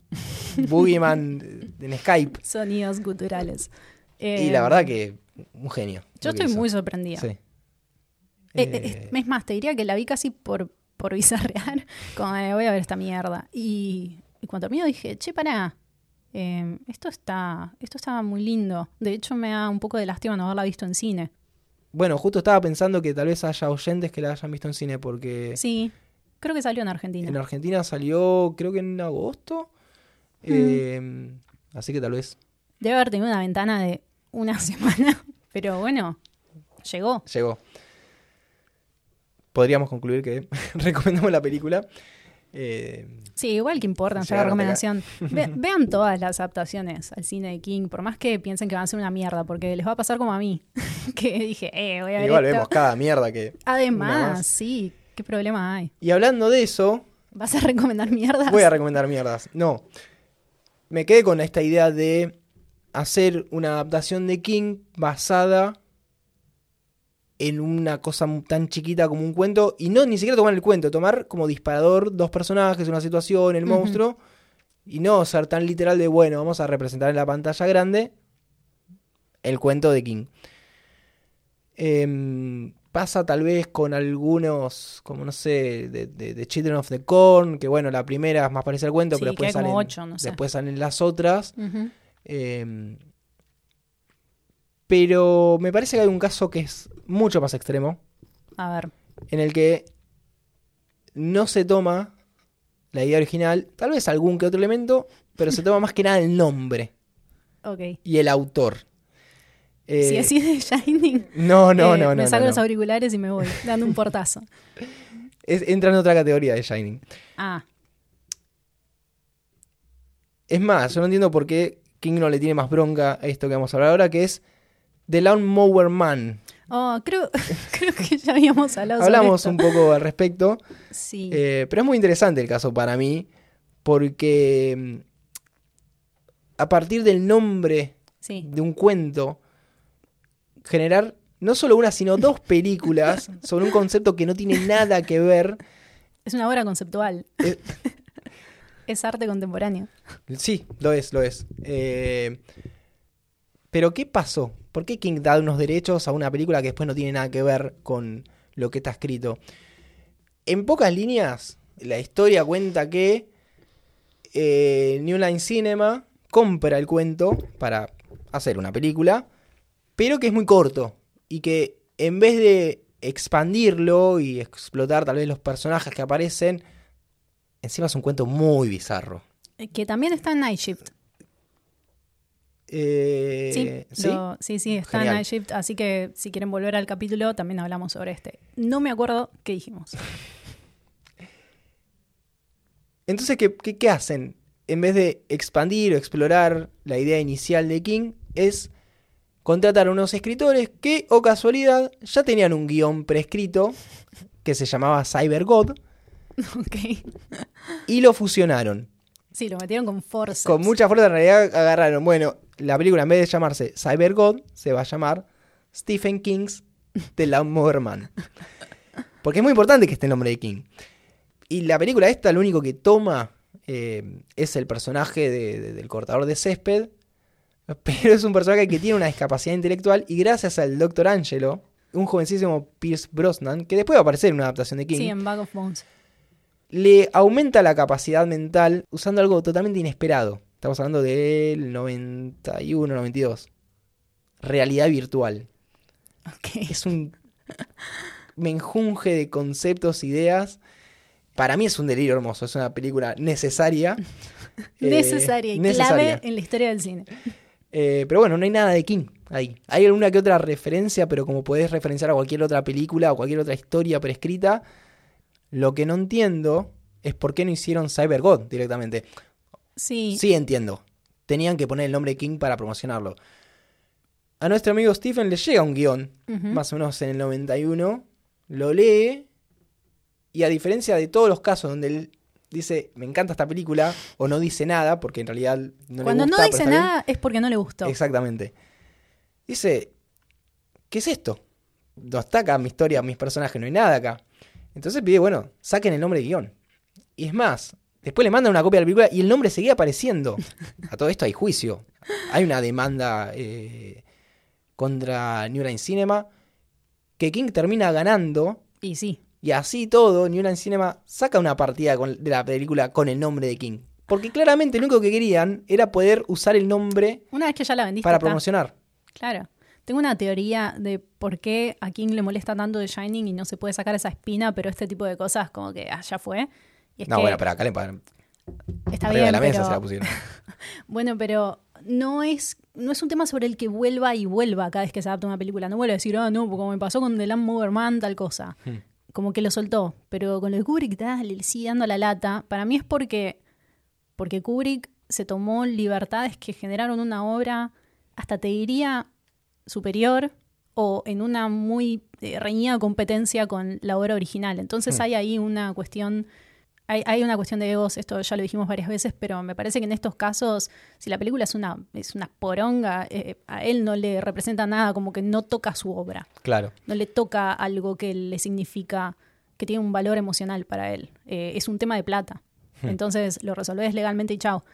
Boogeyman en Skype. sonidos guturales. Y la verdad que un genio. Yo estoy hizo. muy sorprendida. Sí. Eh, Eh, es más, te diría que la vi casi por, por bizarrear, como voy a ver esta mierda. Y, y cuando termino dije, che, pará, eh, esto, está, esto está muy lindo. De hecho, me da un poco de lástima no haberla visto en cine. Bueno, justo estaba pensando que tal vez haya oyentes que la hayan visto en cine porque Sí, creo que salió en Argentina. en Argentina salió creo que en agosto. Mm. Eh, así que tal vez Debe haber tenido una ventana de una semana, pero bueno, llegó. llegó. Podríamos concluir que recomendamos la película. Eh, Sí, igual que importa, ya la recomendación. Ve- vean todas las adaptaciones al cine de King, por más que piensen que van a ser una mierda, porque les va a pasar como a mí, que dije, eh, voy a ver igual esto. vemos cada mierda que... Además, más. sí, qué problema hay. Y hablando de eso, ¿Vas a recomendar mierdas? voy a recomendar mierdas. No. Me quedé con esta idea de hacer una adaptación de King basada en una cosa tan chiquita como un cuento, y no ni siquiera tomar el cuento, tomar como disparador dos personajes, una situación, el monstruo, y no ser tan literal de, bueno, vamos a representar en la pantalla grande el cuento de King. Em, pasa tal vez con algunos, como no sé, de, de- de Children of the Corn, que bueno, la primera es más parece al cuento, Sí, pero después salen, ocho, no sé. después salen las otras. Pero me parece que hay un caso que es mucho más extremo, A ver. en el que no se toma la idea original, tal vez algún que otro elemento, pero se toma más que nada el nombre Ok. y el autor. Eh, si así de Shining, No, no, eh, no, no. me no, saco no. los auriculares y me voy, dando un portazo. Es- entra en otra categoría de Shining. Ah, Es más, yo no entiendo por qué King no le tiene más bronca a esto que vamos a hablar ahora, que es The Lawnmower Man. oh, creo, creo que ya habíamos hablado sobre Hablamos esto. un poco al respecto. Sí. Eh, pero es muy interesante el caso para mí, porque mm, a partir del nombre sí. de un cuento, generar no solo una, sino dos películas sobre un concepto que no tiene nada que ver. Es una obra conceptual. Eh, Es arte contemporáneo. sí, lo es, lo es. Eh, pero ¿qué pasó? ¿Por qué King da unos derechos a una película que después no tiene nada que ver con lo que está escrito? En pocas líneas, la historia cuenta que eh, New Line Cinema compra el cuento para hacer una película, pero que es muy corto y que en vez de expandirlo y explotar tal vez los personajes que aparecen, encima es un cuento muy bizarro. Que también está en Night Shift. Eh, Sí, ¿sí? lo- sí, sí, está Genial. en Shift. Así que si quieren volver al capítulo, también hablamos sobre este. No me acuerdo qué dijimos. Entonces, ¿qué, qué, qué hacen? En vez de expandir o explorar la idea inicial de King, es contratar a unos escritores que, o casualidad, ya tenían un guion prescrito que se llamaba Cyber God ok. y lo fusionaron. Sí, lo metieron con fuerza. Con mucha fuerza, en realidad agarraron. Bueno, la película en vez de llamarse Cyber God, se va a llamar Stephen King's The Lawnmower Man. Porque es muy importante que esté el nombre de King. Y la película esta, lo único que toma eh, es el personaje de- de- del cortador de césped. Pero es un personaje que tiene una discapacidad intelectual. Y gracias al Dr. Angelo, un jovencísimo Pierce Brosnan, que después va a aparecer en una adaptación de King Sí, en Bag of Bones. le aumenta la capacidad mental usando algo totalmente inesperado. Estamos hablando del 91, 92. Realidad virtual. Ok. Es un menjunje de conceptos, ideas. Para mí es un delirio hermoso. Es una película necesaria. eh, Necesaria y necesaria. clave en la historia del cine. Eh, pero bueno, no hay nada de King ahí. Hay alguna que otra referencia, pero como podés referenciar a cualquier otra película o cualquier otra historia prescrita, lo que no entiendo es por qué no hicieron Cyber God directamente. Sí. Sí entiendo. Tenían que poner el nombre King para promocionarlo. A nuestro amigo Stephen le llega un guion, más o menos en el 91, lo lee y a diferencia de todos los casos donde él dice, me encanta esta película, o no dice nada, porque en realidad no Cuando le gusta. no pero dice bien. nada es porque no le gustó. Exactamente. Dice, ¿qué es esto? No está acá mi historia, mis personajes, no hay nada acá. Entonces pide, bueno, saquen el nombre de guion. Y es más, después le mandan una copia de la película y el nombre seguía apareciendo. A todo esto hay juicio. Hay una demanda eh, contra New Line Cinema que King termina ganando Y sí. y así todo, New Line Cinema saca una partida con- de la película con el nombre de King. Porque claramente lo único que querían era poder usar el nombre Una vez que ya la vendiste. para promocionar. Claro. Tengo una teoría de por qué a King le molesta tanto de Shining y no se puede sacar esa espina, pero este tipo de cosas como que ah, ya fue. Y es No, que bueno, pero acá le pagan. está Arriba bien, de la mesa pero- se la pusieron. Bueno, pero no es, no es un tema sobre el que vuelva y vuelva cada vez que se adapta una película. No vuelve a decir, ah, no, como me pasó con The Man, tal cosa. Hmm. Como que lo soltó. Pero con lo de Kubrick, dale, le sigue dando la lata. Para mí es porque, porque Kubrick se tomó libertades que generaron una obra, hasta te diría, superior o en una muy eh, reñida competencia con la obra original. Entonces Hmm. hay ahí una cuestión hay, hay una cuestión de egos, esto ya lo dijimos varias veces, pero me parece que en estos casos, si la película es una, es una poronga, eh, a él no le representa nada, como que no toca su obra, Claro. no le toca algo que le significa, que tiene un valor emocional para él. Eh, es un tema de plata. Hmm. Entonces lo resolvés legalmente y chao.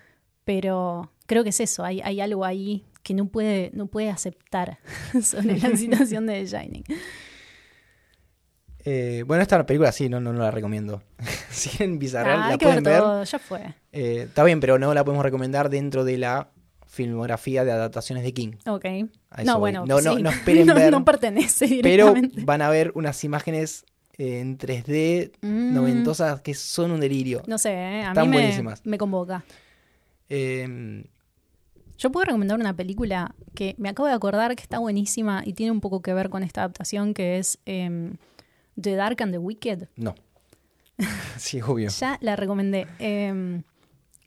Pero creo que es eso, hay, hay algo ahí que no puede, no puede aceptar sobre la situación de The Shining. Eh, bueno, esta película sí, no, no, no la recomiendo. si en Bizarral Ah, la pueden ver. todo, ya fue. eh, está bien, pero no la podemos recomendar dentro de la filmografía de adaptaciones de King. Ok. No, voy. bueno, no, no, sí. no esperen no, ver, no pertenece pero directamente. van a ver unas imágenes eh, en 3D Mm, noventosas que son un delirio. No sé, ¿eh? a Están mí me, buenísimas. me convoca. Eh, Yo puedo recomendar una película que me acabo de acordar que está buenísima y tiene un poco que ver con esta adaptación que es em, The Dark and the Wicked. no. sí, obvio. Ya la recomendé. Em,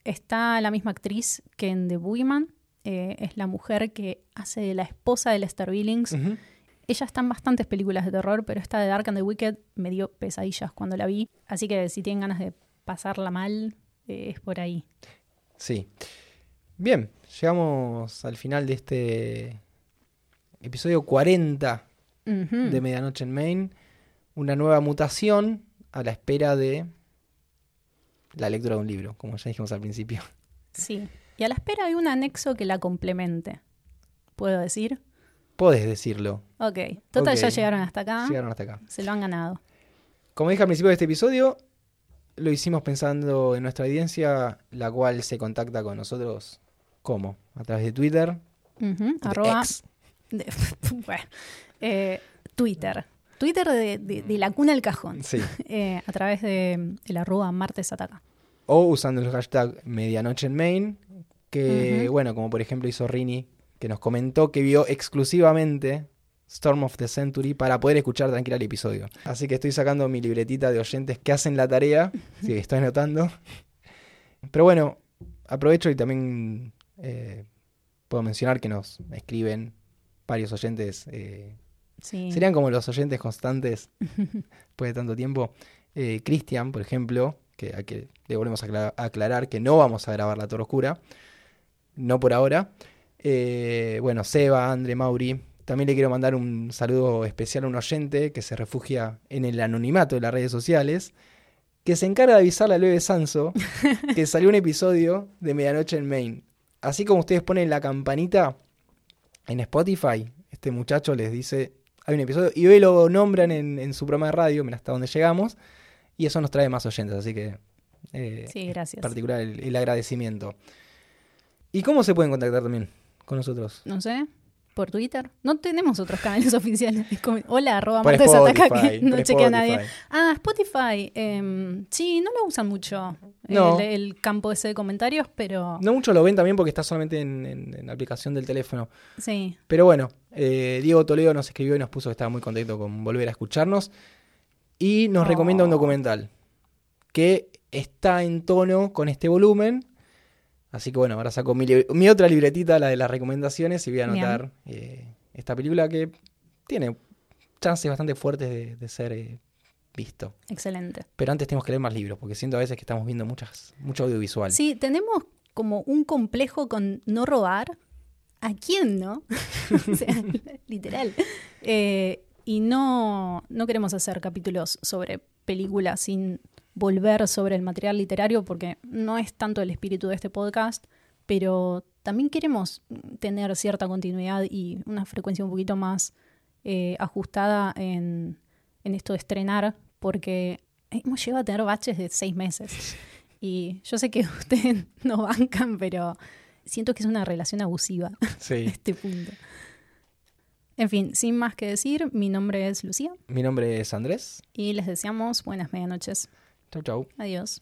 está la misma actriz que en The Boogeyman. eh, es la mujer que hace de la esposa de Lester Billings. Ella está en bastantes películas de terror, pero esta de Dark and the Wicked me dio pesadillas cuando la vi. Así que si tienen ganas de pasarla mal, eh, es por ahí. Sí. Bien, llegamos al final de este episodio 40 Ujú. de Medianoche en Maine. Una nueva mutación a la espera de la lectura de un libro, como ya dijimos al principio. Sí. Y a la espera hay un anexo que la complemente. ¿Puedo decir? Podés decirlo. Ok. Total, ya llegaron hasta acá. Llegaron hasta acá. Se lo han ganado. Como dije al principio de este episodio, lo hicimos pensando en nuestra audiencia, la cual se contacta con nosotros, ¿cómo? A través de Twitter, de Arroba. X, de- bueno, eh, Twitter. Twitter de, de- de la cuna al cajón. sí. Eh, a través de el arroba martes ataca. o usando el hashtag Medianoche en Maine, que, bueno, como por ejemplo hizo Rini, que nos comentó que vio exclusivamente Storm of the Century para poder escuchar tranquila el episodio. Así que estoy sacando mi libretita de oyentes que hacen la tarea, sí, estoy anotando. Pero bueno, aprovecho y también eh, puedo mencionar que nos escriben varios oyentes. eh, Sí. Serían como los oyentes constantes después de tanto tiempo. Eh, Cristian, por ejemplo, que a que le volvemos a acla- a aclarar que no vamos a grabar La Torre Oscura. No por ahora. Eh, bueno, Seba, Andre, Mauri. También le quiero mandar un saludo especial a un oyente que se refugia en el anonimato de las redes sociales. Que se encarga de avisarle a Lueve Sanso que salió un episodio de Medianoche en Maine. Así como ustedes ponen la campanita en Spotify, este muchacho les dice, hay un episodio, y hoy lo nombran en, en su programa de radio, mira hasta dónde llegamos, y eso nos trae más oyentes, así que eh, Sí, gracias. particular el, el agradecimiento. ¿Y cómo se pueden contactar también con nosotros? No sé. ¿Por Twitter? No tenemos otros canales oficiales. Hola, arroba Por martes ataca que no chequea a nadie. Ah, Spotify. em, sí, no lo usan mucho No. el, el campo ese de comentarios, pero No muchos lo ven también porque está solamente en, en- aplicación del teléfono. sí. Pero bueno, eh, Diego Toledo nos escribió y nos puso que estaba muy contento con volver a escucharnos. Y nos Oh. recomienda un documental que está en tono con este volumen. Así que bueno, ahora saco mi, otra libretita, la de las recomendaciones, y voy a anotar eh, esta película que tiene chances bastante fuertes de, de ser eh, visto. Excelente. Pero antes tenemos que leer más libros, porque siento a veces que estamos viendo muchas, mucho audiovisual. Sí, tenemos como un complejo con no robar. ¿A quién no? o sea, literal. Eh, y no, no queremos hacer capítulos sobre películas sin volver sobre el material literario porque no es tanto el espíritu de este podcast, pero también queremos tener cierta continuidad y una frecuencia un poquito más eh, ajustada en, en esto de estrenar porque hemos llegado a tener baches de seis meses. Y yo sé que ustedes no bancan, pero siento que es una relación abusiva Sí. este punto. En fin, sin más que decir, mi nombre es Lucía Mi nombre es Andrés. y les deseamos buenas medianoches. Chau, chau. Adiós.